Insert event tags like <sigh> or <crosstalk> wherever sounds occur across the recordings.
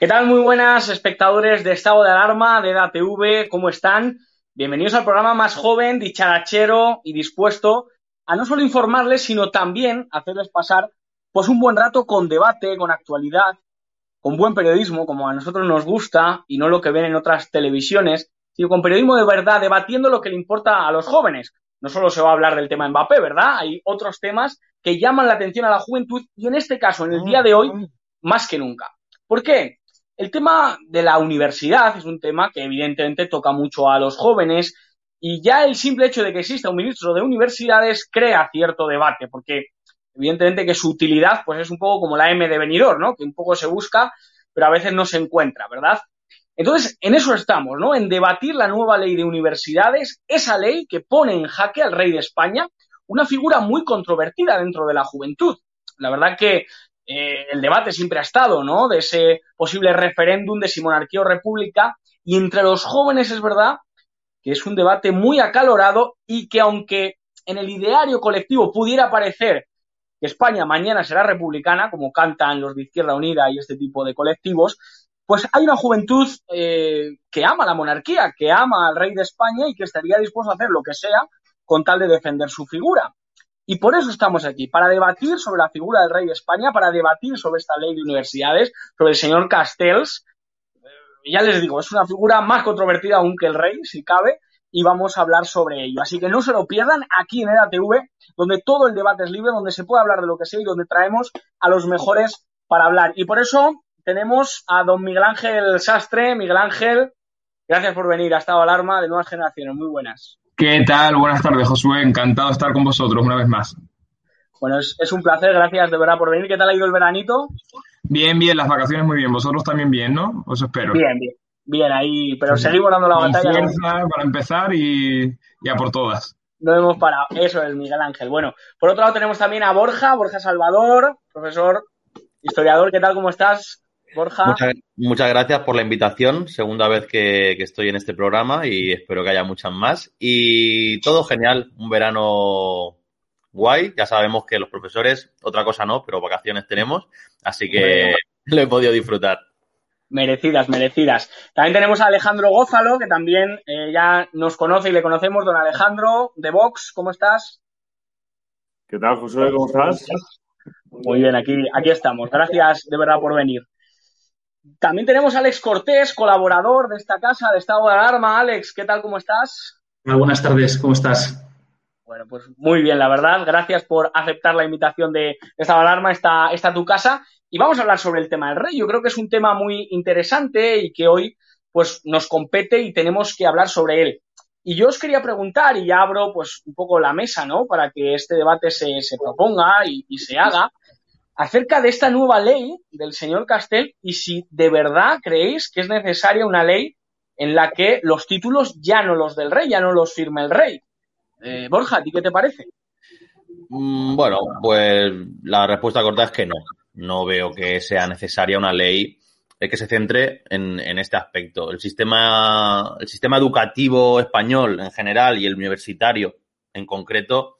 ¿Qué tal? Muy buenas espectadores de Estado de Alarma, de EDATV, ¿cómo están? Bienvenidos al programa más joven, dicharachero y dispuesto a no solo informarles, sino también hacerles pasar pues un buen rato con debate, con actualidad, con buen periodismo, como a nosotros nos gusta, y no lo que ven en otras televisiones, sino con periodismo de verdad, debatiendo lo que le importa a los jóvenes. No solo se va a hablar del tema Mbappé, ¿verdad? Hay otros temas que llaman la atención a la juventud y en este caso, en el día de hoy, más que nunca. ¿Por qué? El tema de la universidad es un tema que evidentemente toca mucho a los jóvenes y ya el simple hecho de que exista un ministro de universidades crea cierto debate, porque evidentemente que su utilidad pues es un poco como la M de venidor, ¿no? Que un poco se busca, pero a veces no se encuentra, ¿verdad? Entonces, en eso estamos, ¿no? En debatir la nueva ley de universidades, esa ley que pone en jaque al rey de España, una figura muy controvertida dentro de la juventud. La verdad que eh, el debate siempre ha estado, ¿no? De ese posible referéndum de si monarquía o república. Y entre los jóvenes es verdad que es un debate muy acalorado y que aunque en el ideario colectivo pudiera parecer que España mañana será republicana, como cantan los de Izquierda Unida y este tipo de colectivos, pues hay una juventud eh, que ama la monarquía, que ama al rey de España y que estaría dispuesto a hacer lo que sea con tal de defender su figura. Y por eso estamos aquí, para debatir sobre la figura del rey de España, para debatir sobre esta ley de universidades, sobre el señor Castells. Eh, ya les digo, es una figura más controvertida aún que el rey, si cabe, y vamos a hablar sobre ello. Así que no se lo pierdan aquí en EDATV, donde todo el debate es libre, donde se puede hablar de lo que sea y donde traemos a los mejores para hablar. Y por eso tenemos a don Miguel Ángel Sastre. Miguel Ángel, gracias por venir a Estado Alarma de Nuevas Generaciones. Muy buenas. ¿Qué tal? Buenas tardes, Josué. Encantado de estar con vosotros una vez más. Bueno, es, un placer, gracias de verdad por venir. ¿Qué tal ha ido el veranito? Bien, bien, las vacaciones muy bien. Vosotros también bien, ¿no? Os espero. Bien, bien. Bien, ahí, pero seguimos dando la batalla. para empezar y ya por todas. No hemos parado. Eso es Miguel Ángel. Bueno, por otro lado tenemos también a Borja, Borja Salvador, profesor, historiador. ¿Qué tal? ¿Cómo estás? Borja. Muchas, gracias por la invitación, segunda vez que, estoy en este programa y espero que haya muchas más. Y todo genial, un verano guay, ya sabemos que los profesores, otra cosa no, pero vacaciones tenemos, así que <laughs> lo he podido disfrutar. Merecidas, merecidas. También tenemos a Alejandro Gózalo, que también eh, ya nos conoce y le conocemos. Don Alejandro, de Vox, ¿cómo estás? ¿Qué tal, José? ¿Cómo estás? Muy bien, aquí, aquí estamos. Gracias de verdad por venir. También tenemos a Alex Cortés, colaborador de esta casa de estado de alarma. Alex, ¿qué tal? ¿Cómo estás? buenas tardes, ¿cómo estás? Bueno, pues muy bien, la verdad. Gracias por aceptar la invitación de estado de alarma, está, está tu casa. Y vamos a hablar sobre el tema del rey. Yo creo que es un tema muy interesante y que hoy pues nos compete y tenemos que hablar sobre él. Y yo os quería preguntar, y ya abro pues un poco la mesa, ¿no? Para que este debate se, se proponga y se haga acerca de esta nueva ley del señor Castel y si de verdad creéis que es necesaria una ley en la que los títulos ya no los del rey, ya no los firme el rey. Eh, Borja, ¿a ti qué te parece? Mm, bueno, pues la respuesta corta es que no. No veo que sea necesaria una ley que se centre en, en, este aspecto. El sistema, el sistema educativo español en general y el universitario en concreto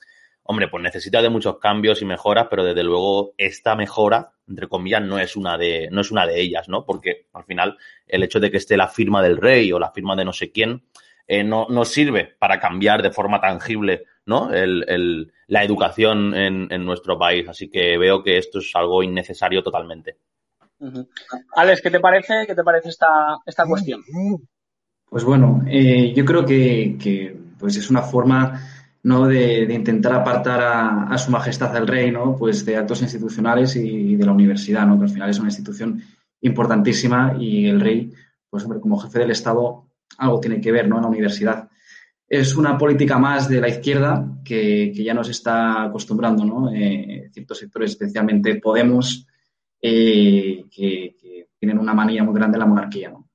hombre, pues necesita de muchos cambios y mejoras, pero desde luego esta mejora, entre comillas, no es una de, no es una de ellas, ¿no? Porque al final el hecho de que esté la firma del rey o la firma de no sé quién eh, no, no, sirve para cambiar de forma tangible, ¿no? El, la educación en, en, nuestro país. Así que veo que esto es algo innecesario totalmente. Alex, ¿qué te parece? ¿Qué te parece esta, esta cuestión? Pues bueno, eh, yo creo que, que pues es una forma ¿no? De, intentar apartar a, su majestad el rey, ¿no? Pues de actos institucionales y, de la universidad, ¿no? Que al final es una institución importantísima y el rey, pues hombre, como jefe del Estado, algo tiene que ver, ¿no? En la universidad. Es una política más de la izquierda que, ya nos está acostumbrando, ¿no? Eh, ciertos sectores, especialmente Podemos, eh, que, tienen una manía muy grande en la monarquía, ¿no?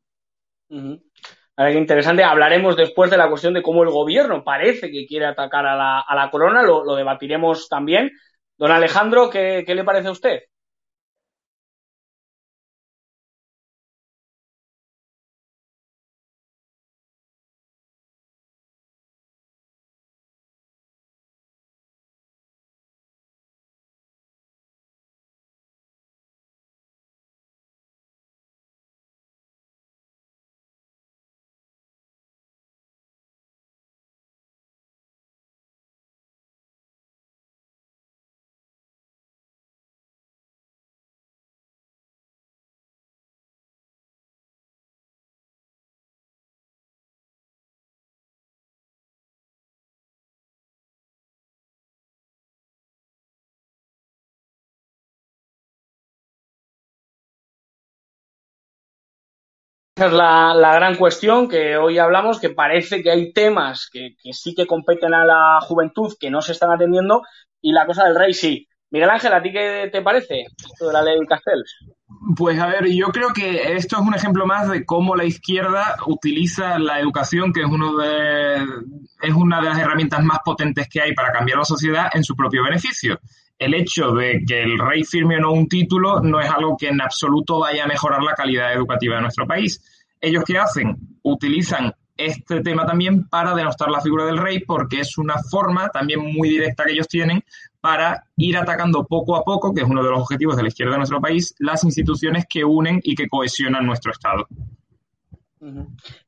Qué interesante. Hablaremos después de la cuestión de cómo el gobierno parece que quiere atacar a la, a la corona, lo, lo, debatiremos también. Don Alejandro, ¿qué, ¿qué le parece a usted? Esa es la, la, gran cuestión que hoy hablamos, que parece que hay temas que, que, sí que competen a la juventud que no se están atendiendo y la cosa del rey sí. Miguel Ángel, ¿a ti qué te parece esto de la ley Castells? Pues a ver, yo creo que esto es un ejemplo más de cómo la izquierda utiliza la educación, que es, uno de, es una de las herramientas más potentes que hay para cambiar la sociedad, en su propio beneficio. El hecho de que el rey firme o no un título no es algo que en absoluto vaya a mejorar la calidad educativa de nuestro país. ¿Ellos qué hacen? Utilizan este tema también para denostar la figura del rey porque es una forma también muy directa que ellos tienen para ir atacando poco a poco, que es uno de los objetivos de la izquierda de nuestro país, las instituciones que unen y que cohesionan nuestro Estado.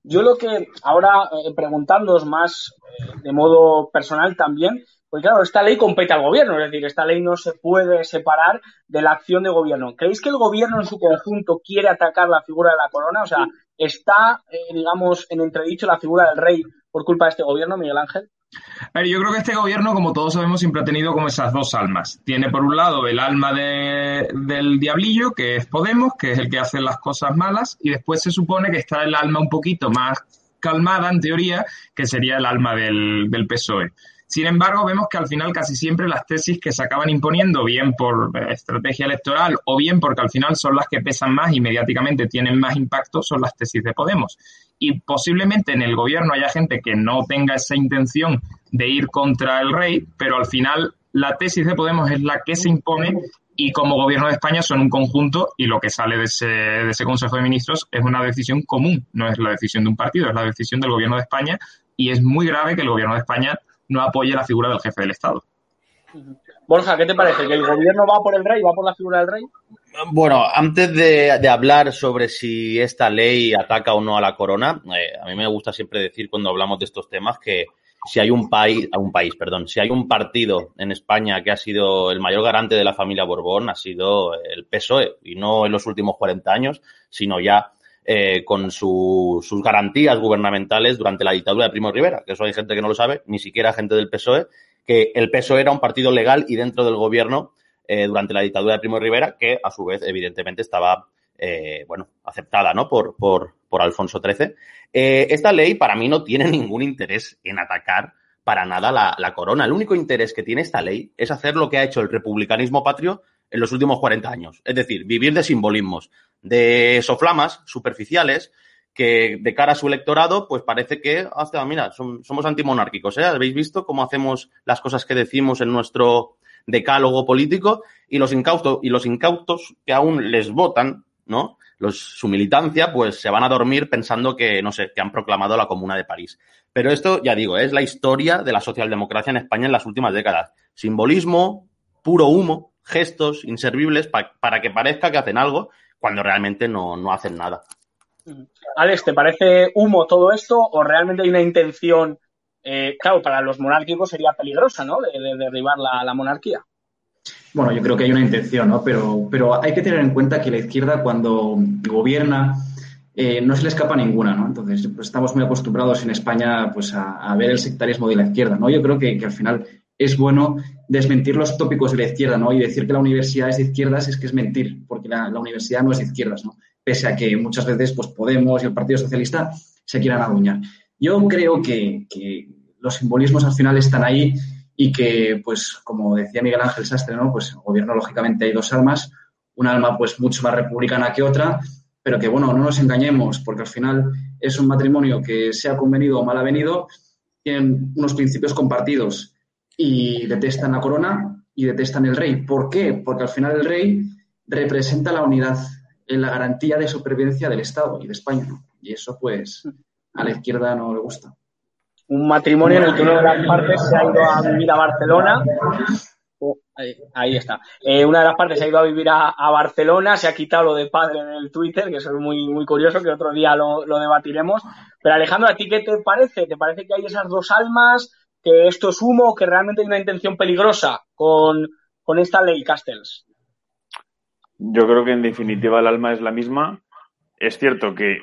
Yo lo que ahora eh, más eh, de modo personal también, pues claro, esta ley compete al gobierno, es decir, esta ley no se puede separar de la acción de gobierno. ¿Creéis que el gobierno en su conjunto quiere atacar la figura de la corona? O sea, ¿está, eh, digamos, en entredicho la figura del rey por culpa de este gobierno, Miguel Ángel? A ver, yo creo que este gobierno, como todos sabemos, siempre ha tenido como esas dos almas. Tiene por un lado el alma de, del diablillo, que es Podemos, que es el que hace las cosas malas, y después se supone que está el alma un poquito más calmada, en teoría, que sería el alma del, del PSOE. Sin embargo, vemos que al final casi siempre las tesis que se acaban imponiendo, bien por estrategia electoral o bien porque al final son las que pesan más y mediáticamente tienen más impacto, son las tesis de Podemos. Y posiblemente en el gobierno haya gente que no tenga esa intención de ir contra el rey, pero al final la tesis de Podemos es la que se impone y como gobierno de España son un conjunto y lo que sale de ese, de ese Consejo de Ministros es una decisión común, no es la decisión de un partido, es la decisión del gobierno de España y es muy grave que el gobierno de España no apoye la figura del jefe del Estado. Borja, ¿qué te parece? ¿Que el gobierno va por el rey, va por la figura del rey? Bueno, antes de, de hablar sobre si esta ley ataca o no a la corona, eh, a mí me gusta siempre decir cuando hablamos de estos temas que si hay un país, un país, perdón, si hay un partido en España que ha sido el mayor garante de la familia Borbón, ha sido el PSOE, y no en los últimos 40 años, sino ya eh, con su, sus garantías gubernamentales durante la dictadura de Primo Rivera, que eso hay gente que no lo sabe, ni siquiera gente del PSOE, que el PSOE era un partido legal y dentro del gobierno eh, durante la dictadura de Primo Rivera, que a su vez, evidentemente, estaba, eh, bueno, aceptada, ¿no? Por, por, por Alfonso XIII. Eh, esta ley, para mí, no tiene ningún interés en atacar para nada la, la corona. El único interés que tiene esta ley es hacer lo que ha hecho el republicanismo patrio en los últimos 40 años. Es decir, vivir de simbolismos, de soflamas superficiales que de cara a su electorado, pues parece que, hasta, mira, somos antimonárquicos, ¿eh? Habéis visto cómo hacemos las cosas que decimos en nuestro decálogo político y los incautos, y los incautos que aún les votan, ¿no? Los, su militancia, pues se van a dormir pensando que, no sé, que han proclamado la Comuna de París. Pero esto, ya digo, es la historia de la socialdemocracia en España en las últimas décadas. Simbolismo, puro humo, gestos inservibles pa para que parezca que hacen algo cuando realmente no, no hacen nada. Alex, ¿te parece humo todo esto o realmente hay una intención, eh, claro, para los monárquicos sería peligrosa, ¿no? De, de derribar la, la, monarquía. Bueno, yo creo que hay una intención, ¿no? Pero, pero hay que tener en cuenta que la izquierda cuando gobierna eh, no se le escapa ninguna, ¿no? Entonces, pues estamos muy acostumbrados en España pues, a, a, ver el sectarismo de la izquierda, ¿no? Yo creo que, que al final es bueno desmentir los tópicos de la izquierda, ¿no? Y decir que la universidad es de izquierdas es que es mentir, porque la, universidad no es de izquierdas. Pese a que muchas veces, pues, Podemos y el Partido Socialista se quieran adueñar. Yo creo que, que los simbolismos al final están ahí y que, pues, como decía Miguel Ángel Sastre, ¿no? Pues, el gobierno, lógicamente, hay dos almas, un alma, pues, mucho más republicana que otra, pero que, bueno, no nos engañemos, porque al final es un matrimonio que, sea convenido o mal avenido, tienen unos principios compartidos y detestan la corona y detestan el rey. ¿Por qué? Porque al final el rey representa la unidad, en la garantía de supervivencia del Estado y de España. Y eso, pues, a la izquierda no le gusta. Un matrimonio en el que una de las partes se ha ido a vivir a Barcelona. Oh, ahí, está. Eh, una de las partes se ha ido a vivir a, a, Barcelona, se ha quitado lo de padre en el Twitter, que eso es muy, muy curioso, que otro día lo, lo debatiremos. Pero Alejandro, ¿a ti qué te parece? ¿Te parece que hay esas dos almas? Que esto es humo, que realmente hay una intención peligrosa con, con esta ley Castells. Yo creo que en definitiva el alma es la misma. Es cierto que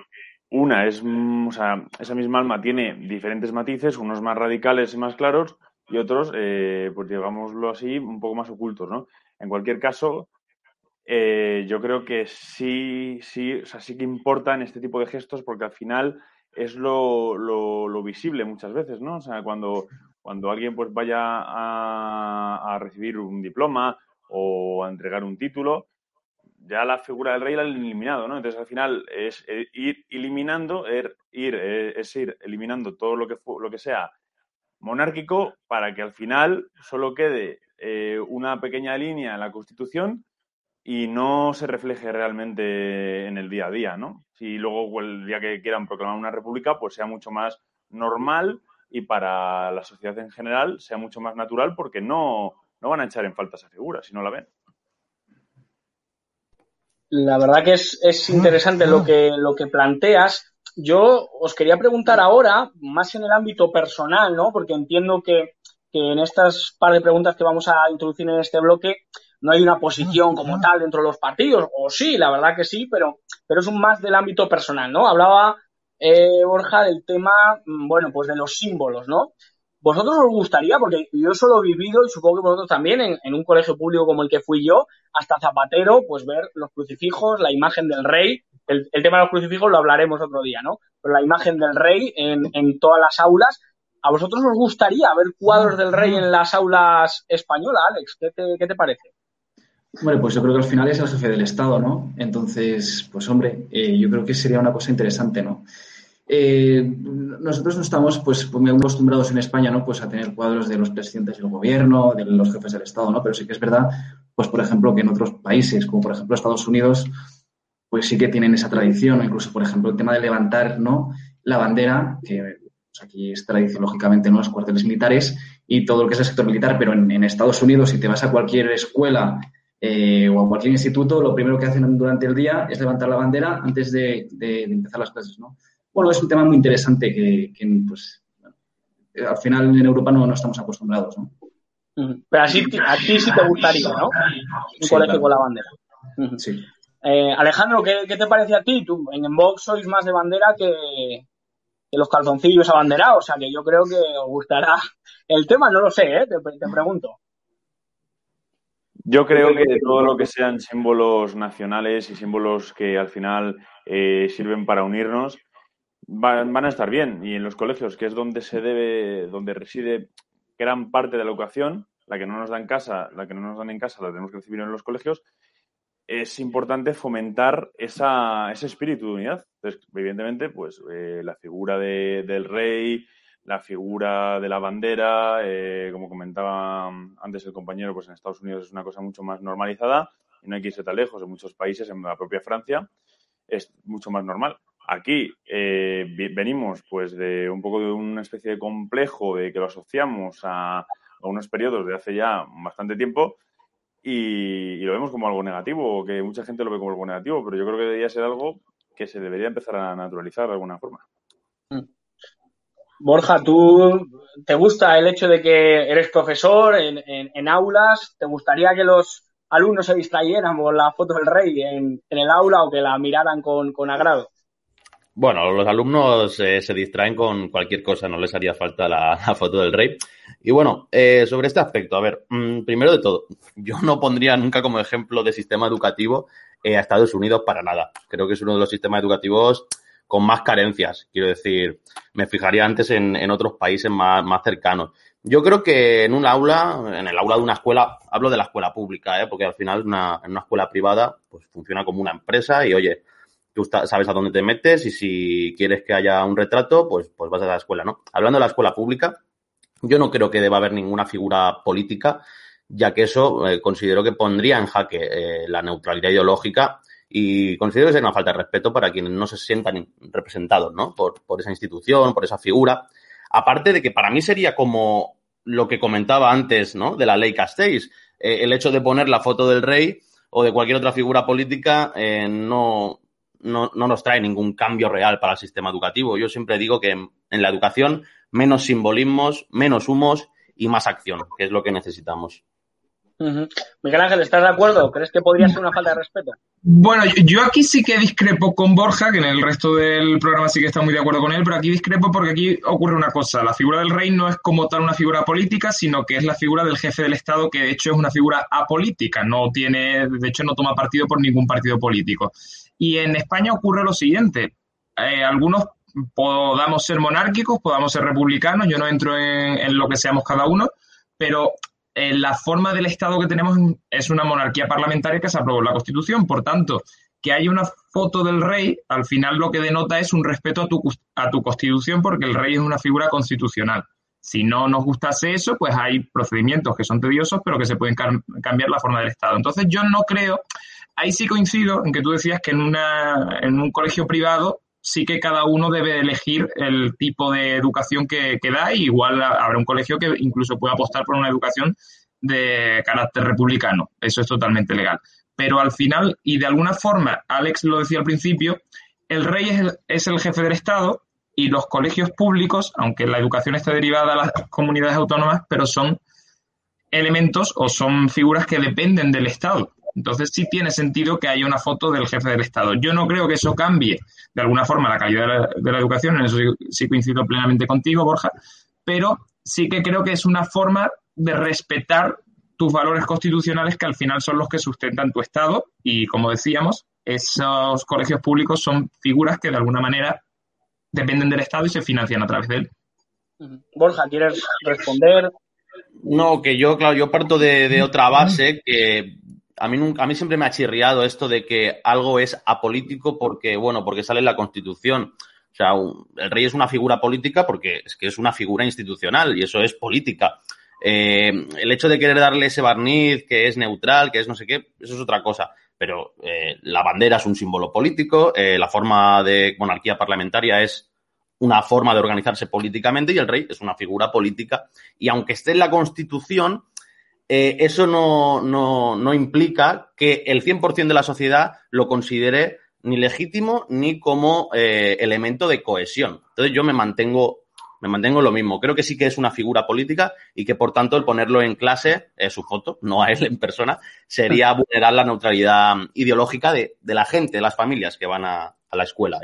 una es, o sea, esa misma alma tiene diferentes matices, unos más radicales y más claros y otros, eh, pues digámoslo así, un poco más ocultos, ¿no? En cualquier caso, eh, yo creo que sí, sí, o sea, sí que importan este tipo de gestos porque al final es lo, lo, visible muchas veces, ¿no? O sea, cuando, cuando alguien pues vaya a, a, recibir un diploma o a entregar un título, ya la figura del rey la han eliminado, ¿no? Entonces al final es eh, ir eliminando, er, ir, eh, es ir eliminando todo lo que, lo que sea monárquico para que al final solo quede eh, una pequeña línea en la Constitución y no se refleje realmente en el día a día, ¿no? Si luego el día que quieran proclamar una república, pues sea mucho más normal y para la sociedad en general sea mucho más natural porque no, no van a echar en falta esa figura si no la ven. La verdad que es, es interesante lo que, lo que planteas. Yo os quería preguntar ahora, más en el ámbito personal, ¿no? Porque entiendo que, que en estas par de preguntas que vamos a introducir en este bloque, no hay una posición como tal dentro de los partidos, o sí, la verdad que sí, pero, pero es un más del ámbito personal, ¿no? Hablaba eh, Borja del tema, mm, bueno, pues de los símbolos, ¿no? ¿Vosotros os gustaría, porque yo solo he vivido, y supongo que vosotros también, en, un colegio público como el que fui yo, hasta Zapatero, pues ver los crucifijos, la imagen del rey, el, tema de los crucifijos lo hablaremos otro día, ¿no? Pero la imagen del rey en, en todas las aulas, ¿a vosotros os gustaría ver cuadros del rey en las aulas españolas, Alex? ¿Qué te, qué te parece? Bueno, pues yo creo que al final es el jefe del Estado, ¿no? Entonces, pues hombre, eh, yo creo que sería una cosa interesante, ¿no? Eh, nosotros no estamos pues muy acostumbrados en España ¿no? pues a tener cuadros de los presidentes del gobierno, de los jefes del Estado, ¿no? pero sí que es verdad, pues por ejemplo, que en otros países, como por ejemplo Estados Unidos, pues sí que tienen esa tradición, incluso por ejemplo el tema de levantar ¿no? la bandera, que pues, aquí es tradición lógicamente en los cuarteles militares y todo lo que es el sector militar, pero en Estados Unidos, si te vas a cualquier escuela eh, o a cualquier instituto, lo primero que hacen durante el día es levantar la bandera antes de, empezar las clases, ¿no? Bueno, es un tema muy interesante que, pues, al final en Europa no, no estamos acostumbrados, ¿no? Pero así, a ti sí te gustaría, ¿no? Un colegio con la bandera. Sí. Eh, Alejandro, ¿qué, te parece a ti? Tú en Vox sois más de bandera que, los calzoncillos abanderados, o sea que yo creo que os gustará el tema, no lo sé, ¿eh? te, te pregunto. Yo creo que todo lo que sean símbolos nacionales y símbolos que al final eh, sirven para unirnos van, a estar bien. Y en los colegios, que es donde se debe, donde reside gran parte de la educación, la que no nos dan en casa, la que no nos dan en casa, la tenemos que recibir en los colegios, es importante fomentar esa, ese espíritu de unidad. Entonces, evidentemente, pues eh, la figura del rey, la figura de la bandera, eh, como comentaba antes el compañero, pues en Estados Unidos es una cosa mucho más normalizada y no hay que irse tan lejos. En muchos países, en la propia Francia, es mucho más normal. Aquí eh, venimos pues de un poco de una especie de complejo de que lo asociamos a, unos periodos de hace ya bastante tiempo y, lo vemos como algo negativo, que mucha gente lo ve como algo negativo, pero yo creo que debería ser algo que se debería empezar a naturalizar de alguna forma. Borja, ¿tú te gusta el hecho de que eres profesor en, aulas? ¿Te gustaría que los alumnos se distrayeran por la foto del rey en, el aula o que la miraran con, agrado? Bueno, los alumnos eh, se distraen con cualquier cosa, no les haría falta la, foto del rey. Y bueno, eh, sobre este aspecto, a ver, mm, primero de todo, yo no pondría nunca como ejemplo de sistema educativo eh, a Estados Unidos para nada. Creo que es uno de los sistemas educativos con más carencias. Quiero decir, me fijaría antes en, en otros países más, más, cercanos. Yo creo que en un aula, en el aula de una escuela, hablo de la escuela pública, ¿eh? porque al final una, en una escuela privada pues funciona como una empresa y oye, tú sabes a dónde te metes y si quieres que haya un retrato, pues, pues vas a la escuela, ¿no? Hablando de la escuela pública, yo no creo que deba haber ninguna figura política, ya que eso eh, considero que pondría en jaque eh, la neutralidad ideológica y considero que es una falta de respeto para quienes no se sientan representados, ¿no? Por, por esa institución, por esa figura. Aparte de que para mí sería como lo que comentaba antes, ¿no? De la ley Castells. Eh, el hecho de poner la foto del rey o de cualquier otra figura política eh, no, no, no, nos trae ningún cambio real para el sistema educativo. Yo siempre digo que en, en la educación menos simbolismos, menos humos y más acción, que es lo que necesitamos. Miguel Ángel, ¿estás de acuerdo? ¿Crees que podría ser una falta de respeto? Bueno, yo aquí sí que discrepo con Borja, que en el resto del programa sí que está muy de acuerdo con él, pero aquí discrepo porque aquí ocurre una cosa. La figura del rey no es como tal una figura política, sino que es la figura del jefe del Estado, que de hecho es una figura apolítica, no tiene, de hecho no toma partido por ningún partido político. Y en España ocurre lo siguiente. Eh, algunos podamos ser monárquicos, podamos ser republicanos, yo no entro en lo que seamos cada uno, pero eh, la forma del Estado que tenemos es una monarquía parlamentaria que se aprobó en la Constitución. Por tanto, que haya una foto del rey, al final lo que denota es un respeto a tu, a tu Constitución, porque el rey es una figura constitucional. Si no nos gustase eso, pues hay procedimientos que son tediosos, pero que se pueden cambiar la forma del Estado. Entonces, yo no creo, ahí sí coincido en que tú decías que en, una, en un colegio privado sí que cada uno debe elegir el tipo de educación que, da y igual habrá un colegio que incluso pueda apostar por una educación de carácter republicano. Eso es totalmente legal. Pero al final, y de alguna forma, Alex lo decía al principio, el rey es el, es el jefe del Estado y los colegios públicos, aunque la educación está derivada a las comunidades autónomas, pero son elementos o son figuras que dependen del Estado. Entonces sí tiene sentido que haya una foto del jefe del Estado. Yo no creo que eso cambie de alguna forma la calidad de la, educación, en eso sí, coincido plenamente contigo, Borja, pero sí que creo que es una forma de respetar tus valores constitucionales que al final son los que sustentan tu Estado y, como decíamos, esos colegios públicos son figuras que de alguna manera dependen del Estado y se financian a través de él. Borja, ¿quieres responder? No, que yo, claro, yo parto de, de otra base que a mí, nunca, a mí siempre me ha chirriado esto de que algo es apolítico porque, bueno, porque sale en la Constitución. O sea, el rey es una figura política porque es que es una figura institucional y eso es política. Eh, el hecho de querer darle ese barniz que es neutral, que es no sé qué, eso es otra cosa. Pero eh, la bandera es un símbolo político, eh, la forma de monarquía parlamentaria es una forma de organizarse políticamente y el rey es una figura política. Y aunque esté en la Constitución, eh, eso no, no, no, implica que el 100% de la sociedad lo considere ni legítimo ni como eh, elemento de cohesión. Entonces yo me mantengo, me mantengo lo mismo. Creo que sí que es una figura política y que por tanto el ponerlo en clase, eh, su foto, no a él en persona, sería vulnerar la neutralidad ideológica de, de la gente, de las familias que van a, la escuela.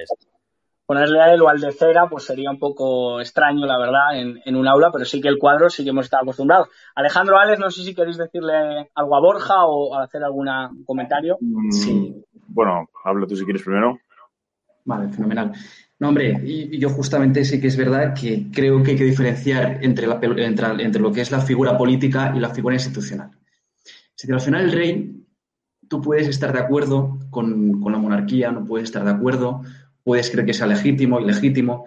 Ponerle a él o al de cera, pues sería un poco extraño, la verdad, en, un aula, pero sí que el cuadro sí que hemos estado acostumbrados. Alejandro, Alex, no sé si queréis decirle algo a Borja o hacer algún comentario. Mm, sí. Bueno, habla tú si quieres primero. Vale, fenomenal. No, hombre, y, yo justamente sí que es verdad que creo que hay que diferenciar entre, la, entre, entre lo que es la figura política y la figura institucional. Si al final el rey, tú puedes estar de acuerdo con, con la monarquía, no puedes estar de acuerdo puedes creer que sea legítimo, ilegítimo,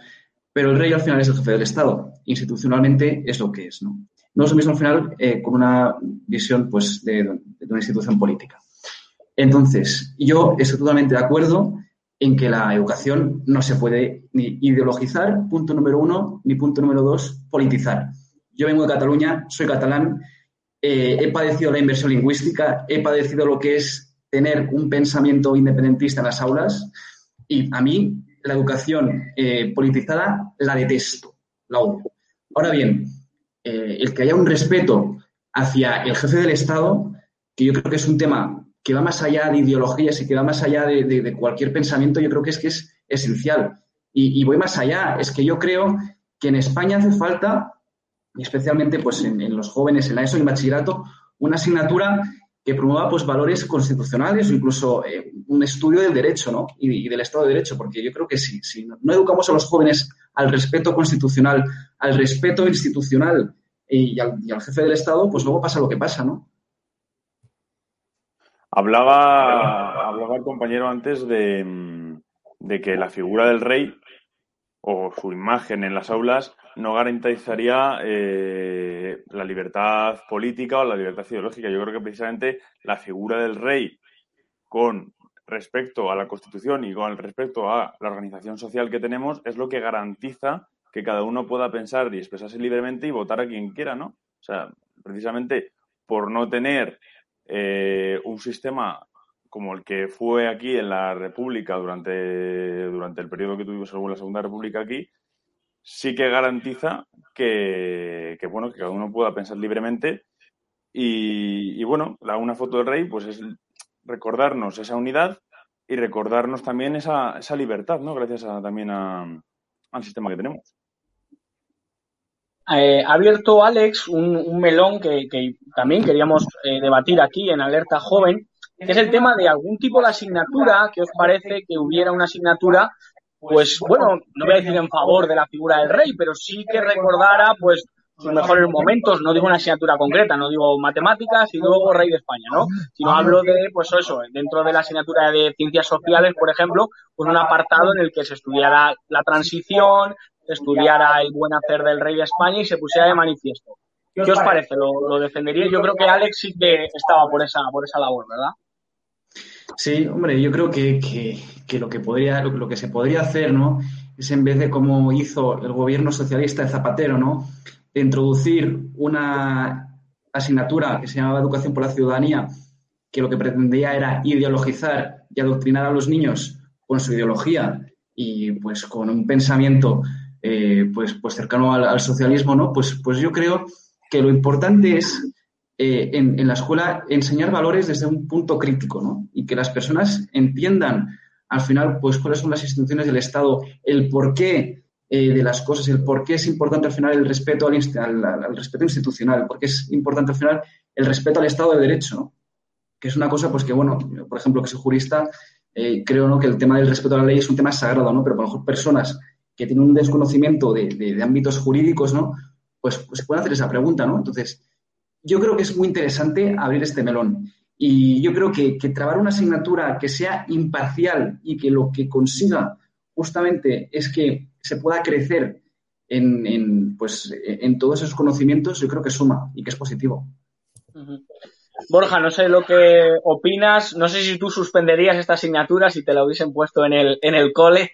pero el rey al final es el jefe del Estado. Institucionalmente es lo que es, ¿no? No es lo mismo al final eh, con una visión pues, de, una institución política. Entonces, yo estoy totalmente de acuerdo en que la educación no se puede ni ideologizar, punto número uno, ni punto número dos, politizar. Yo vengo de Cataluña, soy catalán, eh, he padecido la inversión lingüística, he padecido lo que es tener un pensamiento independentista en las aulas, y a mí la educación eh, politizada la detesto, la odio. Ahora bien, eh, el que haya un respeto hacia el jefe del Estado, que yo creo que es un tema que va más allá de ideologías y que va más allá de, cualquier pensamiento, yo creo que es que es esencial. Y, voy más allá, es que yo creo que en España hace falta, especialmente pues, en, los jóvenes, en la ESO y en bachillerato, una asignatura que promueva pues, valores constitucionales o incluso eh, un estudio del derecho ¿no? y, del Estado de Derecho, porque yo creo que si, no educamos a los jóvenes al respeto constitucional, al respeto institucional y al, jefe del Estado, pues luego pasa lo que pasa, ¿no? Hablaba, hablaba el compañero antes de que la figura del rey o su imagen en las aulas no garantizaría eh, la libertad política o la libertad ideológica. Yo creo que precisamente la figura del rey con respecto a la Constitución y con respecto a la organización social que tenemos es lo que garantiza que cada uno pueda pensar y expresarse libremente y votar a quien quiera, ¿no? O sea, precisamente por no tener eh, un sistema como el que fue aquí en la República durante, durante el periodo que tuvimos en la Segunda República aquí, sí que garantiza que, bueno, que cada uno pueda pensar libremente Y, bueno, la, una foto del rey, pues es recordarnos esa unidad y recordarnos también esa, esa libertad, ¿no? Gracias también al sistema que tenemos. Eh, ha abierto Alex un, melón que, también queríamos eh, debatir aquí en Alerta Joven, que es el tema de algún tipo de asignatura que os parece que hubiera una asignatura, pues bueno, no voy a decir en favor de la figura del rey, pero sí que recordara pues sus mejores momentos, no digo una asignatura concreta, no digo matemáticas y luego rey de España, ¿no? Sino hablo de, pues eso, dentro de la asignatura de ciencias sociales, por ejemplo, pues un apartado en el que se estudiara la transición, estudiara el buen hacer del rey de España y se pusiera de manifiesto. ¿Qué os parece? ¿Lo, lo defenderíais? Yo creo que Alex sí que estaba por esa, por esa labor, ¿verdad? Sí, hombre, yo creo que, lo que podría, lo, que se podría hacer, ¿no? Es en vez de como hizo el gobierno socialista de Zapatero, ¿no? De introducir una asignatura que se llamaba Educación por la Ciudadanía, que lo que pretendía era ideologizar y adoctrinar a los niños con su ideología y pues con un pensamiento eh, pues, pues cercano al, socialismo, ¿no? Pues, pues yo creo que lo importante es eh, en, la escuela enseñar valores desde un punto crítico, ¿no? Y que las personas entiendan al final, pues, cuáles son las instituciones del Estado, el porqué eh, de las cosas, el por qué es importante al final el respeto al, al, respeto institucional, por qué es importante al final el respeto al Estado de Derecho, ¿no? Que es una cosa, pues que, bueno, por ejemplo, que soy jurista, creo ¿no? que el tema del respeto a la ley es un tema sagrado, ¿no? Pero por lo mejor personas que tienen un desconocimiento de, ámbitos jurídicos, ¿no? Pues, pues, se puede hacer esa pregunta, ¿no? Entonces, yo creo que es muy interesante abrir este melón. Y yo creo que, que trabar una asignatura que sea imparcial y que lo que consiga justamente es que se pueda crecer en, pues, en todos esos conocimientos, yo creo que suma y que es positivo. Borja, no sé lo que opinas, no sé si tú suspenderías esta asignatura si te la hubiesen puesto en el, en el cole.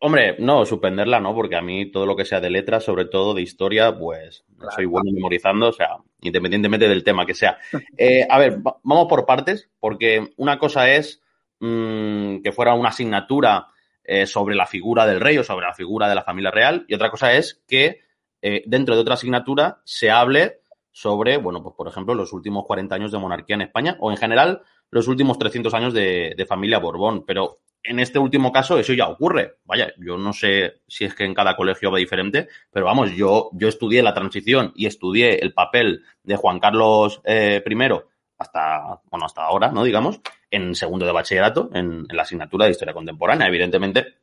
Hombre, no, suspenderla no, porque a mí todo lo que sea de letras, sobre todo de historia, pues soy bueno memorizando, o sea, independientemente del tema que sea. <laughs> Eh, a ver, vamos por partes, porque una cosa es mm, que fuera una asignatura eh, sobre la figura del rey o sobre la figura de la familia real, y otra cosa es que eh, dentro de otra asignatura se hable sobre, bueno, pues por ejemplo, los últimos 40 años de monarquía en España, o en general los últimos 300 años de, de familia Borbón, pero en este último caso eso ya ocurre. Vaya, yo no sé si es que en cada colegio va diferente, pero vamos, yo, yo estudié la transición y estudié el papel de Juan Carlos eh, I hasta, bueno, hasta ahora, ¿no? Digamos, en segundo de bachillerato, en, la asignatura de historia contemporánea, evidentemente.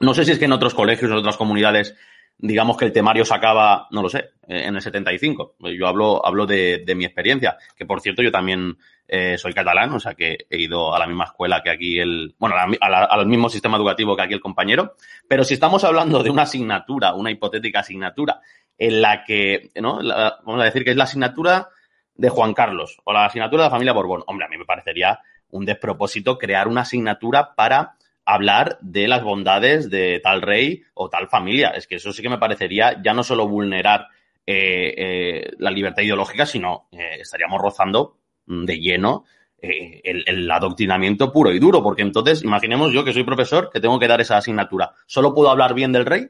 No sé si es que en otros colegios, en otras comunidades, digamos que el temario se acaba, no lo sé, eh, en el 75. Yo hablo, hablo de, mi experiencia, que por cierto yo también eh, soy catalán, o sea que he ido a la misma escuela que aquí el, bueno, al mismo sistema educativo que aquí el compañero. Pero si estamos hablando de una asignatura, una hipotética asignatura, en la que, ¿no? vamos a decir que es la asignatura de Juan Carlos o la asignatura de la familia Borbón. Hombre, a mí me parecería un despropósito crear una asignatura para hablar de las bondades de tal rey o tal familia. Es que eso sí que me parecería ya no solo vulnerar eh, eh, la libertad ideológica, sino estaríamos rozando Mm, de lleno eh, el, adoctrinamiento puro y duro, porque entonces imaginemos yo que soy profesor, que tengo que dar esa asignatura. ¿Solo puedo hablar bien del rey?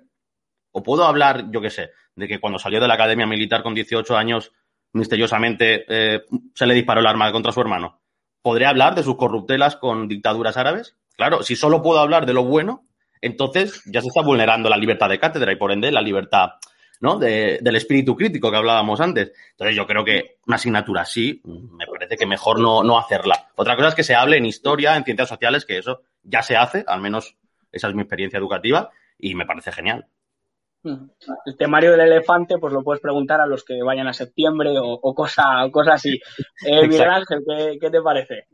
¿O puedo hablar, yo qué sé, de que cuando salió de la academia militar con 18 años, misteriosamente eh, se le disparó el arma contra su hermano? ¿Podré hablar de sus corruptelas con dictaduras árabes? Claro, si solo puedo hablar de lo bueno, entonces ya se está vulnerando la libertad de cátedra y por ende la libertad ¿no? del espíritu crítico que hablábamos antes. Entonces yo creo que una asignatura así, me parece que mejor no, no hacerla. Otra cosa es que se hable en historia, en ciencias sociales, que eso ya se hace, al menos esa es mi experiencia educativa, y me parece genial. El temario del elefante, pues lo puedes preguntar a los que vayan a septiembre o, o cosa, cosas así. Eh, Miguel Ángel, ¿qué, te parece?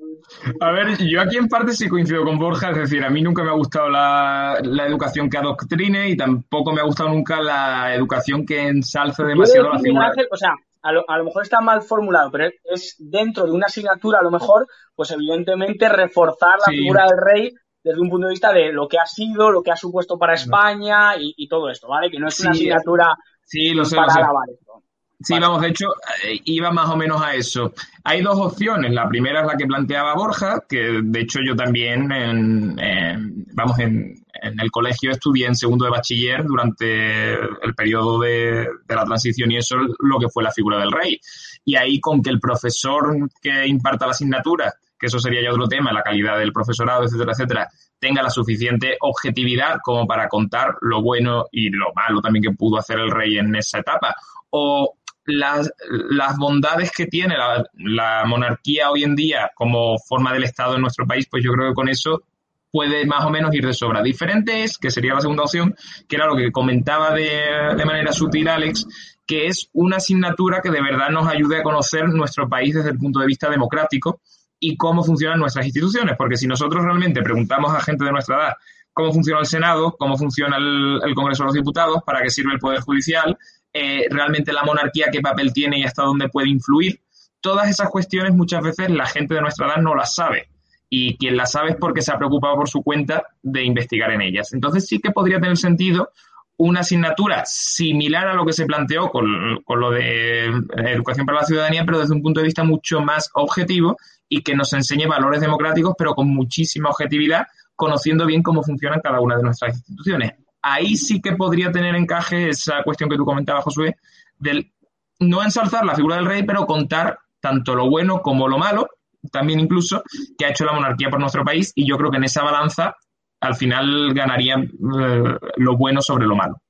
A ver, yo aquí en parte sí coincido con Borja, es decir, a mí nunca me ha gustado la, educación que adoctrine y tampoco me ha gustado nunca la educación que ensalce demasiado la figura. o sea, a lo, a lo, mejor está mal formulado, pero es dentro de una asignatura, a lo mejor, pues evidentemente reforzar la figura del rey desde un punto de vista de lo que ha sido, lo que ha supuesto para España y, todo esto, ¿vale? Que no es una asignatura sí, lo sé, para esto. Sí, vamos, de hecho, eh, iba más o menos a eso. Hay dos opciones. La primera es la que planteaba Borja, que de hecho yo también, en, vamos, en, en el colegio estudié en segundo de bachiller durante el periodo de, de, la transición y eso lo que fue la figura del rey. Y ahí con que el profesor que imparta la asignatura, que eso sería ya otro tema, la calidad del profesorado, etcétera, etcétera, tenga la suficiente objetividad como para contar lo bueno y lo malo también que pudo hacer el rey en esa etapa. O las, las bondades que tiene la, monarquía hoy en día como forma del Estado en nuestro país, pues yo creo que con eso puede más o menos ir de sobra. Diferente es, que sería la segunda opción, que era lo que comentaba de, de manera sutil Alex, que es una asignatura que de verdad nos ayude a conocer nuestro país desde el punto de vista democrático y cómo funcionan nuestras instituciones, porque si nosotros realmente preguntamos a gente de nuestra edad cómo funciona el Senado, cómo funciona el, el Congreso de los Diputados, para qué sirve el Poder Judicial, eh, realmente la monarquía qué papel tiene y hasta dónde puede influir, todas esas cuestiones muchas veces la gente de nuestra edad no las sabe. Y quien las sabe es porque se ha preocupado por su cuenta de investigar en ellas. Entonces sí que podría tener sentido una asignatura similar a lo que se planteó con, con, lo de educación para la ciudadanía, pero desde un punto de vista mucho más objetivo y que nos enseñe valores democráticos, pero con muchísima objetividad, conociendo bien cómo funcionan cada una de nuestras instituciones. Ahí sí que podría tener encaje esa cuestión que tú comentabas, Josué, del no ensalzar la figura del rey, pero contar tanto lo bueno como lo malo, también incluso, que ha hecho la monarquía por nuestro país, y yo creo que en esa balanza al final ganaría eh, lo bueno sobre lo malo.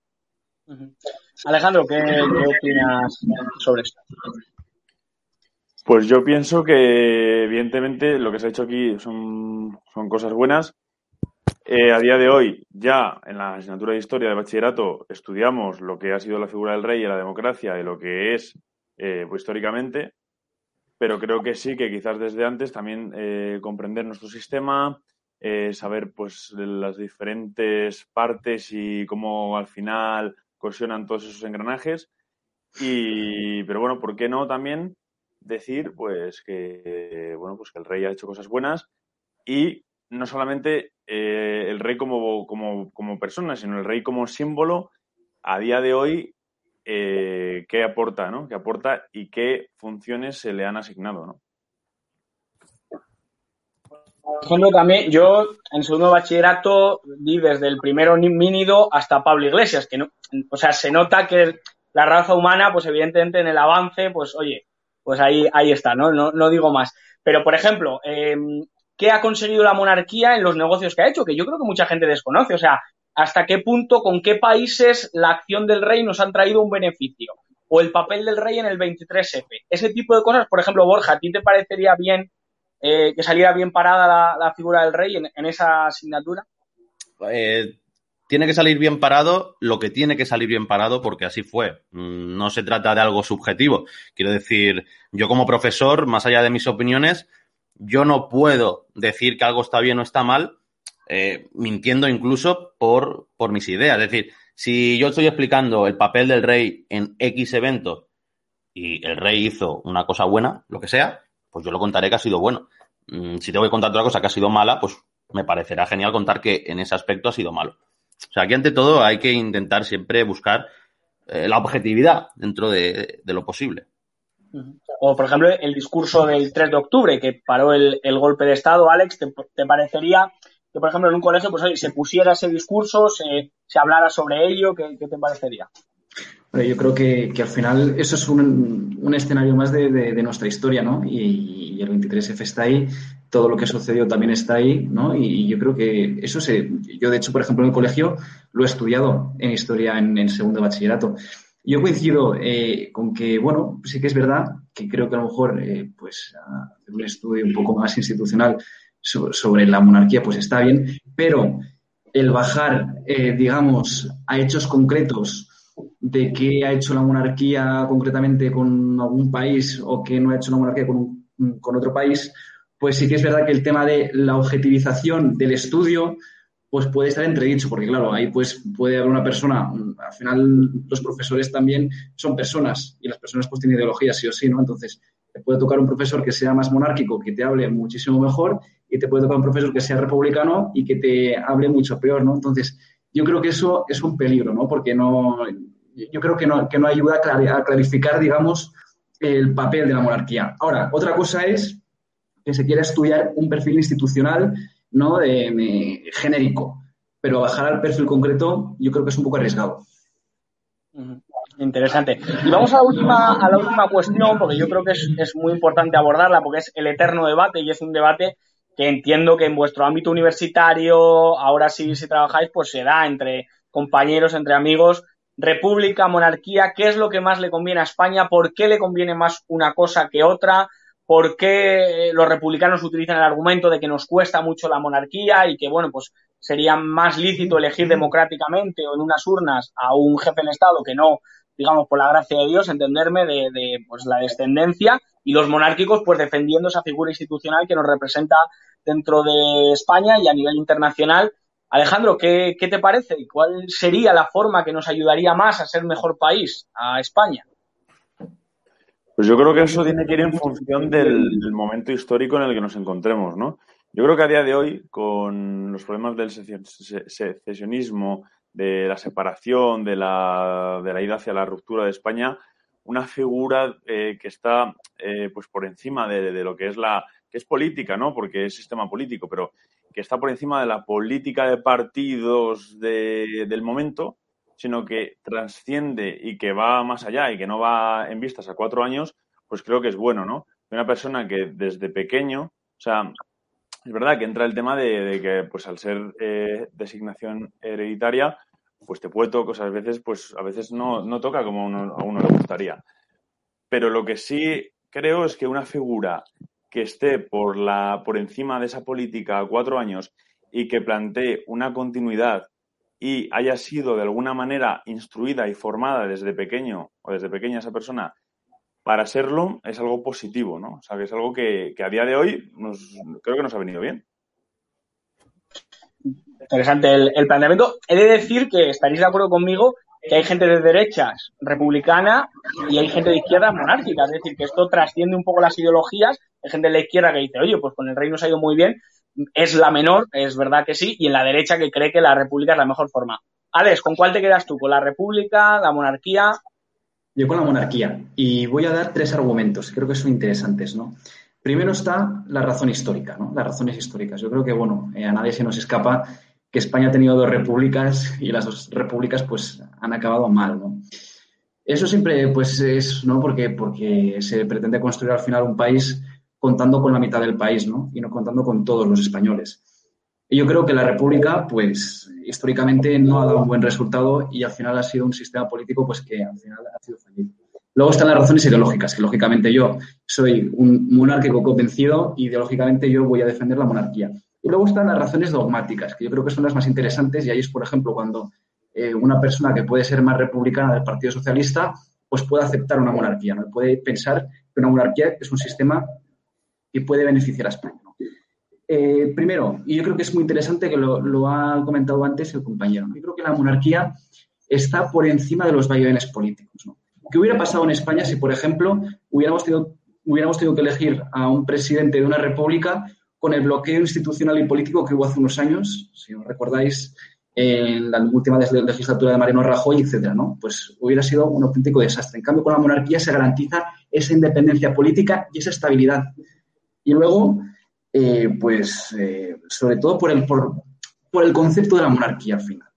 Alejandro, ¿qué, ¿qué, opinas sobre esto? Pues yo pienso que, evidentemente, lo que se ha hecho aquí son, cosas buenas. Eh, a día de hoy, ya en la asignatura de historia de bachillerato, estudiamos lo que ha sido la figura del rey y la democracia y lo que es eh, pues, históricamente, pero creo que sí que quizás desde antes también eh, comprender nuestro sistema, eh, saber pues las diferentes partes y cómo al final cohesionan todos esos engranajes. Y, pero bueno, ¿por qué no también decir pues que bueno pues que el rey ha hecho cosas buenas y no solamente eh, el rey como, como, como, persona, sino el rey como símbolo a día de hoy eh, qué aporta, ¿no? ¿Qué aporta y qué funciones se le han asignado, ¿no? Por ejemplo, también yo en segundo bachillerato vi desde el primero Mínido hasta Pablo Iglesias, que no, o sea, se nota que la raza humana, pues evidentemente en el avance, pues oye, pues ahí, ahí está, ¿no? No, no digo más. Pero, por ejemplo, eh, ¿qué ha conseguido la monarquía en los negocios que ha hecho? Que yo creo que mucha gente desconoce. O sea, ¿hasta qué punto, con qué países la acción del rey nos han traído un beneficio? O el papel del rey en el 23F. Ese tipo de cosas, por ejemplo, Borja, ¿a ti te parecería bien eh, que saliera bien parada la, figura del rey en, en esa asignatura? Eh, tiene que salir bien parado lo que tiene que salir bien parado porque así fue. No se trata de algo subjetivo. Quiero decir, yo como profesor, más allá de mis opiniones, yo no puedo decir que algo está bien o está mal, eh, mintiendo incluso por, por mis ideas. Es decir, si yo estoy explicando el papel del rey en X evento y el rey hizo una cosa buena, lo que sea, pues yo lo contaré que ha sido bueno. Si tengo que contar otra cosa que ha sido mala, pues me parecerá genial contar que en ese aspecto ha sido malo. O sea, aquí ante todo hay que intentar siempre buscar eh, la objetividad dentro de, de, lo posible. O, por ejemplo, el discurso del 3 de octubre que paró el, el golpe de Estado, Alex, ¿te, ¿te, parecería que, por ejemplo, en un colegio pues, oye, se pusiera ese discurso, se, se hablara sobre ello? ¿Qué, qué te parecería? Yo creo que, que, al final eso es un, un escenario más de, de, de, nuestra historia, ¿no? Y, y el 23F está ahí todo lo que sucedió también está ahí, ¿no? Y, yo creo que eso se. Yo, de hecho, por ejemplo, en el colegio lo he estudiado en historia en, segundo bachillerato. Yo coincido eh, con que, bueno, sí que es verdad que creo que a lo mejor, eh, pues, hacer un estudio un poco más institucional sobre, sobre, la monarquía, pues está bien, pero el bajar, eh, digamos, a hechos concretos de qué ha hecho la monarquía concretamente con algún país o qué no ha hecho la monarquía con, con otro país, pues sí que es verdad que el tema de la objetivización del estudio pues puede estar entredicho, porque claro, ahí pues puede haber una persona, al final los profesores también son personas y las personas pues tienen ideología sí o sí, ¿no? Entonces, te puede tocar un profesor que sea más monárquico, que te hable muchísimo mejor, y te puede tocar un profesor que sea republicano y que te hable mucho peor, ¿no? Entonces, yo creo que eso es un peligro, ¿no? Porque no, yo creo que no, que no ayuda a clarificar, digamos, el papel de la monarquía. Ahora, otra cosa es que se quiera estudiar un perfil institucional ¿no? de, genérico. pero bajar al perfil concreto yo creo que es un poco arriesgado. Interesante. Y vamos a la última, a la última cuestión, porque yo creo que es, es muy importante abordarla, porque es el eterno debate y es un debate que entiendo que en vuestro ámbito universitario, ahora sí, si trabajáis, pues se da entre compañeros, entre amigos, república, monarquía, qué es lo que más le conviene a España, por qué le conviene más una cosa que otra, por qué los republicanos utilizan el argumento de que nos cuesta mucho la monarquía y que, bueno, pues sería más lícito elegir democráticamente o en unas urnas a un jefe del Estado que no, digamos, por la gracia de Dios, entenderme, de, de pues, la descendencia y los monárquicos, pues defendiendo esa figura institucional que nos representa dentro de España y a nivel internacional. Alejandro, ¿qué, ¿qué, te parece? ¿Cuál sería la forma que nos ayudaría más a ser mejor país, a España? Pues yo creo que eso tiene que ir en función del, del, momento histórico en el que nos encontremos, ¿no? Yo creo que a día de hoy, con los problemas del secesionismo, de la separación, de la, de la ida hacia la ruptura de España, una figura eh, que está eh, pues por encima de, de, lo que es la que es política, ¿no? Porque es sistema político, pero que está por encima de la política de partidos de, del momento, sino que trasciende y que va más allá y que no va en vistas a cuatro años, pues creo que es bueno, ¿no? Una persona que desde pequeño, o sea, es verdad que entra el tema de, que, pues al ser eh, designación hereditaria, pues te puede tocar, a veces, pues a veces no, no toca como uno, a uno le gustaría. Pero lo que sí creo es que una figura que esté por, la, por encima de esa política a cuatro años y que plantee una continuidad y haya sido de alguna manera instruida y formada desde pequeño o desde pequeña esa persona para serlo, es algo positivo, ¿no? O sea, que es algo que, que a día de hoy nos, creo que nos ha venido bien. Interesante el, planteamiento. He de decir que estaréis de acuerdo conmigo que hay gente de derechas republicana y hay gente de izquierda monárquica. Es decir, que esto trasciende un poco las ideologías. Hay gente de la izquierda que dice, oye, pues con el rey nos ha ido muy bien. Es la menor, es verdad que sí, y en la derecha que cree que la república es la mejor forma. Alex, ¿con cuál te quedas tú? ¿Con la república, la monarquía? Yo con la monarquía. Y voy a dar tres argumentos, creo que son interesantes, ¿no? Primero está la razón histórica, ¿no? Las razones históricas. Yo creo que, bueno, eh, a nadie se nos escapa que España ha tenido dos repúblicas <laughs> y las dos repúblicas pues han acabado mal, ¿no? Eso siempre pues es, ¿no? Porque, porque se pretende construir al final un país contando con la mitad del país, ¿no? Y no contando con todos los españoles. Y yo creo que la república pues históricamente no ha dado un buen resultado y al final ha sido un sistema político pues que al final ha sido fallido. Luego están las razones ideológicas, que lógicamente yo soy un monárquico convencido y ideológicamente yo voy a defender la monarquía. Y luego están las razones dogmáticas, que yo creo que son las más interesantes, y ahí es, por ejemplo, cuando eh, una persona que puede ser más republicana del Partido Socialista, pues puede aceptar una monarquía, ¿no? Puede pensar que una monarquía es un sistema que puede beneficiar a España. Eh, primero, y yo creo que es muy interesante que lo, ha comentado antes el compañero, yo creo que la monarquía está por encima de los vaivenes políticos. ¿Qué hubiera pasado en España si, por ejemplo, hubiéramos tenido, hubiéramos tenido que elegir a un presidente de una república con el bloqueo institucional y político que hubo hace unos años, si os recordáis, en la última legislatura de Mariano Rajoy, etcétera, ¿no? Pues hubiera sido un auténtico desastre. En cambio, con la monarquía se garantiza esa independencia política y esa estabilidad. Y luego, eh, pues, eh, sobre todo por el, por, por, el concepto de la monarquía al final.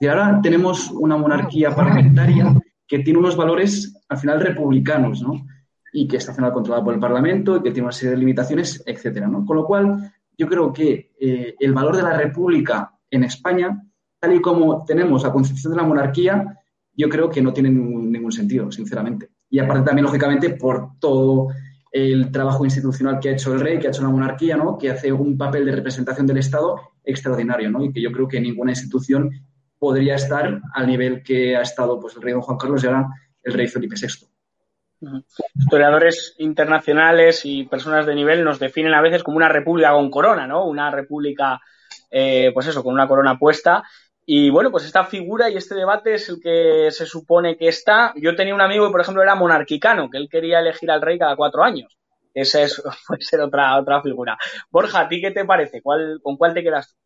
Y ahora tenemos una monarquía parlamentaria que tiene unos valores al final republicanos, ¿no? y que está al final controlada por el Parlamento y que tiene una serie de limitaciones, etcétera, ¿no? Con lo cual, yo creo que eh, el valor de la República en España, tal y como tenemos la concepción de la monarquía, yo creo que no tiene ningún, ningún sentido, sinceramente. Y aparte también, lógicamente, por todo el trabajo institucional que ha hecho el rey, que ha hecho la monarquía, ¿no? Que hace un papel de representación del Estado extraordinario, ¿no? Y que yo creo que ninguna institución podría estar al nivel que ha estado pues, el rey don Juan Carlos y ahora el rey Felipe VI. Historiadores internacionales y personas de nivel nos definen a veces como una república con corona, ¿no? Una república, eh, pues eso, con una corona puesta. Y bueno, pues esta figura y este debate es el que se supone que está. Yo tenía un amigo que, por ejemplo, era monarquicano, que él quería elegir al rey cada cuatro años. Esa es, <laughs> puede ser otra, otra figura. Borja, ¿a ti qué te parece? ¿Cuál, ¿Con cuál te quedas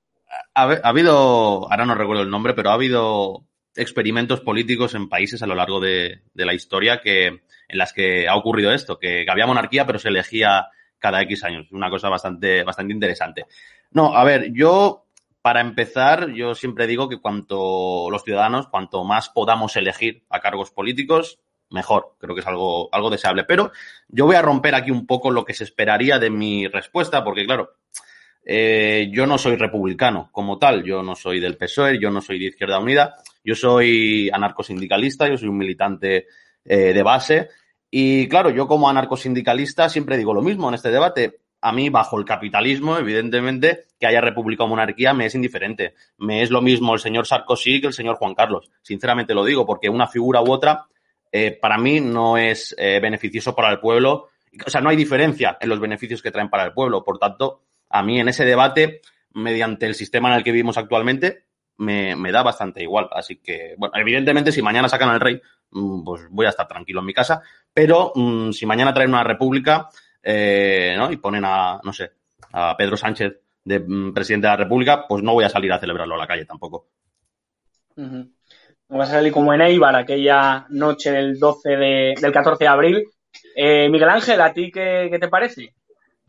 Ha, ha habido, ahora no recuerdo el nombre, pero ha habido experimentos políticos en países a lo largo de, de la historia que, en las que ha ocurrido esto, que, había monarquía pero se elegía cada X años. Una cosa bastante, bastante interesante. No, a ver, yo para empezar, yo siempre digo que cuanto los ciudadanos, cuanto más podamos elegir a cargos políticos, mejor. Creo que es algo, algo deseable. Pero yo voy a romper aquí un poco lo que se esperaría de mi respuesta, porque claro, eh, yo no soy republicano como tal, yo no soy del PSOE, yo no soy de Izquierda Unida, yo soy anarcosindicalista, yo soy un militante eh, de base. Y claro, yo como anarcosindicalista siempre digo lo mismo en este debate. A mí, bajo el capitalismo, evidentemente, que haya república o monarquía me es indiferente. Me es lo mismo el señor Sarkozy que el señor Juan Carlos. Sinceramente lo digo, porque una figura u otra eh, para mí no es eh, beneficioso para el pueblo. O sea, no hay diferencia en los beneficios que traen para el pueblo. Por tanto, a mí en ese debate, mediante el sistema en el que vivimos actualmente, me, da bastante igual. Así que, bueno, evidentemente, si mañana sacan al rey, mm, pues voy a estar tranquilo en mi casa. Pero mm, si mañana traen una república eh, ¿no? y ponen a, no sé, a Pedro Sánchez de mm, presidente de la república, pues no voy a salir a celebrarlo a la calle tampoco. Va a salir como en Eibar aquella noche del 12 de, del 14 de abril. Eh, Miguel Ángel, ¿a ti qué, te parece?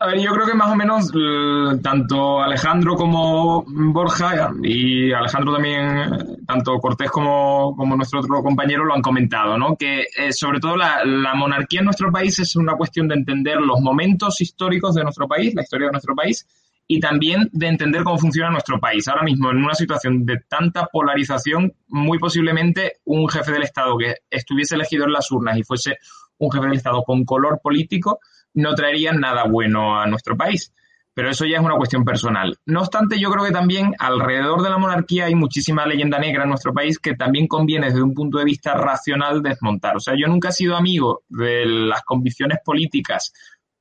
A ver, yo creo que más o menos tanto Alejandro como Borja y Alejandro también, tanto Cortés como, nuestro otro compañero lo han comentado, ¿no? Que eh, sobre todo la, monarquía en nuestro país es una cuestión de entender los momentos históricos de nuestro país, la historia de nuestro país, y también de entender cómo funciona nuestro país. Ahora mismo, en una situación de tanta polarización, muy posiblemente un jefe del Estado que estuviese elegido en las urnas y fuese un jefe del Estado con color político, no traería nada bueno a nuestro país. Pero eso ya es una cuestión personal. No obstante, yo creo que también alrededor de la monarquía hay muchísima leyenda negra en nuestro país que también conviene desde un punto de vista racional desmontar. O sea, yo nunca he sido amigo de las convicciones políticas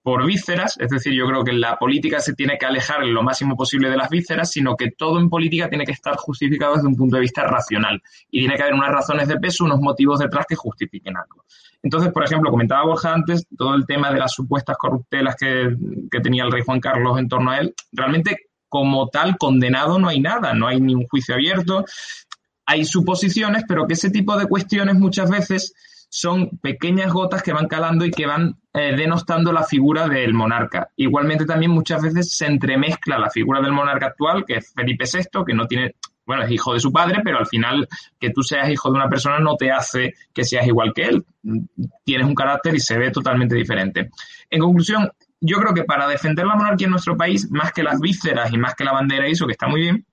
por vísceras, es decir, yo creo que la política se tiene que alejar lo máximo posible de las vísceras, sino que todo en política tiene que estar justificado desde un punto de vista racional y tiene que haber unas razones de peso, unos motivos detrás que justifiquen algo. Entonces, por ejemplo, comentaba Borja antes todo el tema de las supuestas corruptelas que, que tenía el rey Juan Carlos en torno a él. Realmente, como tal, condenado no hay nada, no hay ni un juicio abierto, hay suposiciones, pero que ese tipo de cuestiones muchas veces son pequeñas gotas que van calando y que van eh, denostando la figura del monarca. Igualmente también muchas veces se entremezcla la figura del monarca actual, que es Felipe VI, que no tiene, bueno, es hijo de su padre, pero al final que tú seas hijo de una persona no te hace que seas igual que él. Tienes un carácter y se ve totalmente diferente. En conclusión, yo creo que para defender la monarquía en nuestro país, más que las vísceras y más que la bandera y eso, que está muy bien,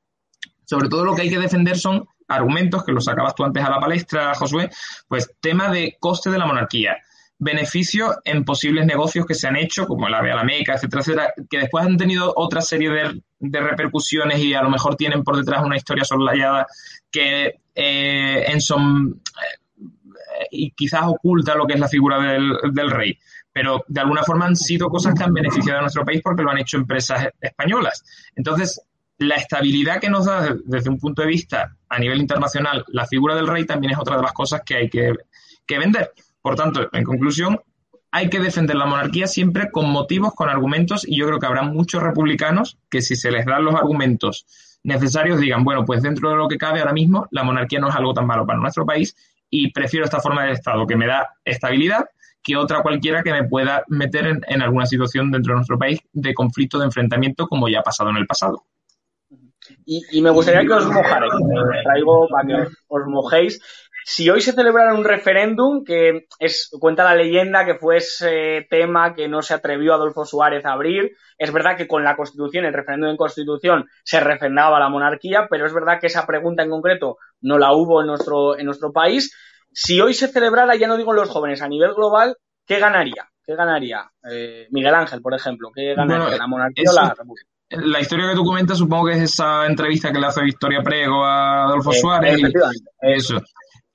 sobre todo lo que hay que defender son argumentos, que los sacabas tú antes a la palestra, Josué, pues tema de coste de la monarquía, beneficio en posibles negocios que se han hecho, como el AVE a la etcétera, etcétera, que después han tenido otra serie de, repercusiones y a lo mejor tienen por detrás una historia soslayada que eh, en son eh, y quizás oculta lo que es la figura del, del rey pero de alguna forma han sido cosas que han beneficiado a nuestro país porque lo han hecho empresas españolas. Entonces, la estabilidad que nos da desde un punto de vista a nivel internacional la figura del rey también es otra de las cosas que hay que, vender. Por tanto, en conclusión, hay que defender la monarquía siempre con motivos, con argumentos, y yo creo que habrá muchos republicanos que si se les dan los argumentos necesarios digan, bueno, pues dentro de lo que cabe ahora mismo, la monarquía no es algo tan malo para nuestro país y prefiero esta forma de Estado que me da estabilidad que otra cualquiera que me pueda meter en, en alguna situación dentro de nuestro país de conflicto, de enfrentamiento, como ya ha pasado en el pasado. Y, me gustaría que os mojarais, traigo para que os, mojéis. Si hoy se celebrara un referéndum, que es, cuenta la leyenda que fue ese tema que no se atrevió Adolfo Suárez a abrir, es verdad que con la Constitución, el referéndum en Constitución, se refrendaba la monarquía, pero es verdad que esa pregunta en concreto no la hubo en nuestro, en nuestro país. Si hoy se celebrara, ya no digo los jóvenes, a nivel global, ¿qué ganaría? ¿Qué ganaría? Eh, Miguel Ángel, por ejemplo, ¿qué ganaría? ¿La monarquía o la república? la historia que tú comentas supongo que es esa entrevista que le hace Victoria Prego a Adolfo eh, Suárez. eso.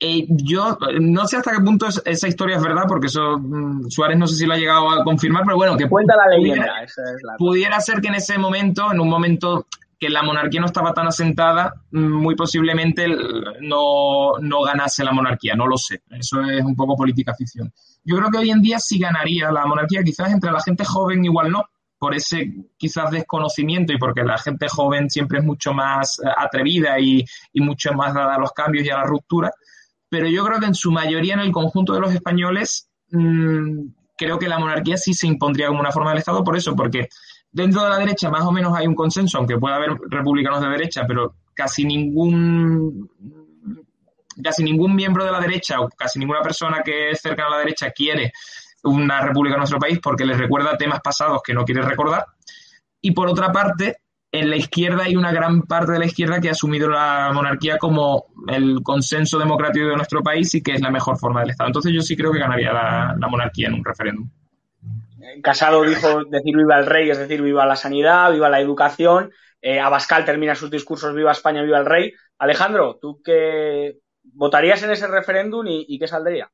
Eh, yo no sé hasta qué punto esa historia es verdad, porque eso mm, Suárez no sé si lo ha llegado a confirmar, pero bueno, que cuenta la leyenda. Pudiera, ser que en ese momento, en un momento que la monarquía no estaba tan asentada, mm, muy posiblemente no, no ganase la monarquía, no lo sé. Eso es un poco política ficción. Yo creo que hoy en día sí ganaría la monarquía, quizás entre la gente joven igual no, por ese quizás desconocimiento y porque la gente joven siempre es mucho más eh, atrevida y, mucho más dada a los cambios y a la ruptura. Pero yo creo que en su mayoría, en el conjunto de los españoles, mm, creo que la monarquía sí se impondría como una forma del Estado por eso, porque dentro de la derecha más o menos hay un consenso, aunque pueda haber republicanos de derecha, pero casi ningún casi ningún miembro de la derecha o casi ninguna persona que es cercana a la derecha quiere una república en nuestro país porque les recuerda temas pasados que no quiere recordar. Y por otra parte, en la izquierda hay una gran parte de la izquierda que ha asumido la monarquía como el consenso democrático de nuestro país y que es la mejor forma del Estado. Entonces yo sí creo que ganaría la, monarquía en un referéndum. Casado dijo decir viva el rey, es decir, viva la sanidad, viva la educación. Eh, Abascal termina sus discursos viva España, viva el rey. Alejandro, ¿tú qué votarías en ese referéndum y qué saldría?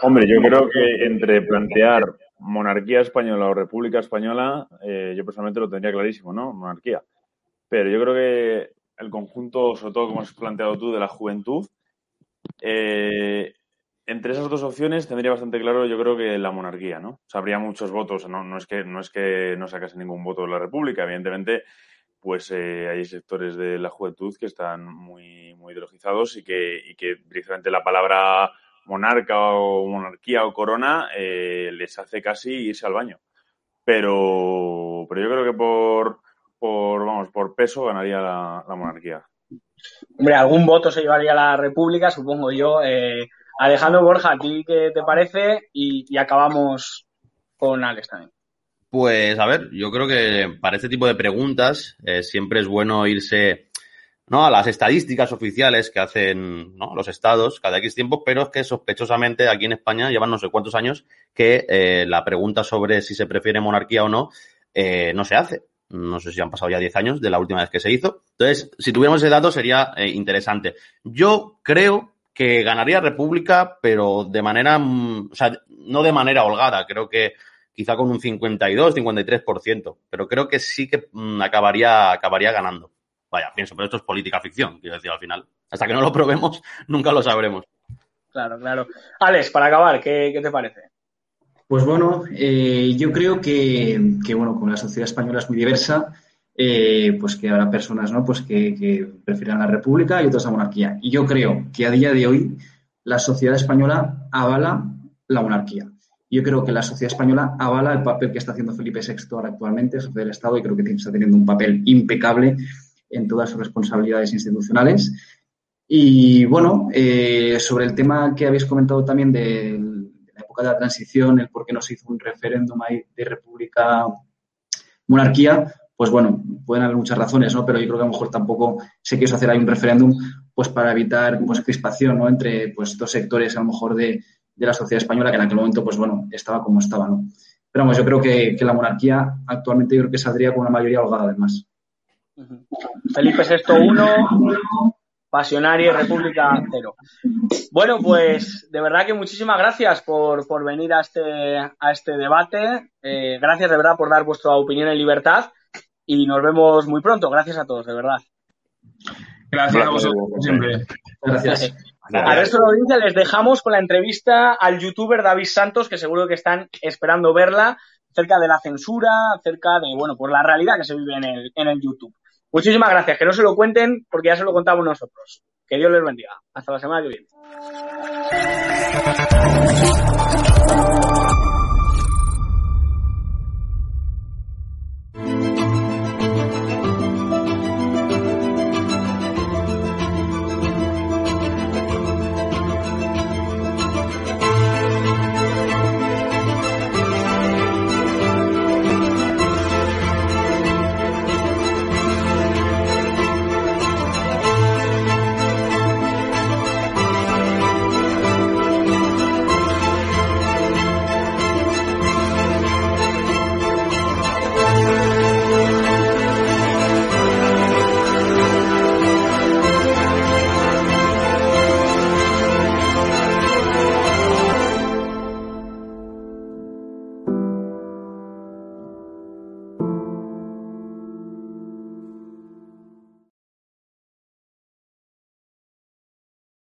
Hombre, yo creo que entre plantear monarquía española o república española, eh, yo personalmente lo tendría clarísimo, ¿no? Monarquía. Pero yo creo que el conjunto, sobre todo como has planteado tú, de la juventud, eh, entre esas dos opciones tendría bastante claro, yo creo que la monarquía, ¿no? Habría muchos votos, ¿no? No es que no es que no sacase ningún voto de la República, evidentemente, pues eh, hay sectores de la juventud que están muy, muy ideologizados y que, y que precisamente la palabra monarca o monarquía o corona eh, les hace casi irse al baño. Pero, pero yo creo que por, por, vamos, por peso ganaría la, monarquía. Hombre, algún voto se llevaría a la República, supongo yo. Eh, Alejandro Borja, ¿a ti qué te parece? Y, acabamos con Alex también. Pues a ver, yo creo que para este tipo de preguntas eh, siempre es bueno irse ¿no? a las estadísticas oficiales que hacen los estados cada X tiempo, pero es que sospechosamente aquí en España llevan no sé cuántos años que eh, la pregunta sobre si se prefiere monarquía o no eh, no se hace. No sé si han pasado ya 10 años de la última vez que se hizo. Entonces, si tuviéramos ese dato sería eh, interesante. Yo creo que ganaría República, pero de manera, mm, o sea, no de manera holgada, creo que quizá con un 52, 53%, pero creo que sí que mm, acabaría, acabaría ganando. Vaya, pienso, pero esto es política ficción, quiero decir, al final. Hasta que no lo probemos, <laughs> nunca lo sabremos. Claro, claro. Alex, para acabar, ¿qué, te parece? Pues bueno, eh, yo creo que, bueno, como la sociedad española es muy diversa, eh, pues que habrá personas, ¿no? Pues que, que prefieran la república y otras la monarquía. Y yo creo que a día de hoy la sociedad española avala la monarquía. Yo creo que la sociedad española avala el papel que está haciendo Felipe VI ahora actualmente, jefe del Estado, y creo que está teniendo un papel impecable en todas sus responsabilidades institucionales. Y bueno, eh, sobre el tema que habéis comentado también de, la época de la transición, el por qué no se hizo un referéndum de república monarquía, pues bueno, pueden haber muchas razones, ¿no? Pero yo creo que a lo mejor tampoco se quiso hacer ahí un referéndum pues para evitar pues crispación, ¿no? Entre pues dos sectores a lo mejor de, de, la sociedad española que en aquel momento pues bueno, estaba como estaba, ¿no? Pero vamos, yo creo que, que la monarquía actualmente yo creo que saldría con una mayoría holgada además. Felipe VI 1, Pasionaria y República 0. Bueno, pues de verdad que muchísimas gracias por, venir a este, a este debate. Eh, gracias de verdad por dar vuestra opinión en libertad y nos vemos muy pronto. Gracias a todos, de verdad. Gracias a vosotros siempre. Gracias. Al resto de la audiencia les dejamos con la entrevista al youtuber David Santos, que seguro que están esperando verla, acerca de la censura, acerca de, bueno, por la realidad que se vive en el, en el YouTube. Muchísimas gracias. Que no se lo cuenten porque ya se lo contamos nosotros. Que Dios les bendiga. Hasta la semana que viene.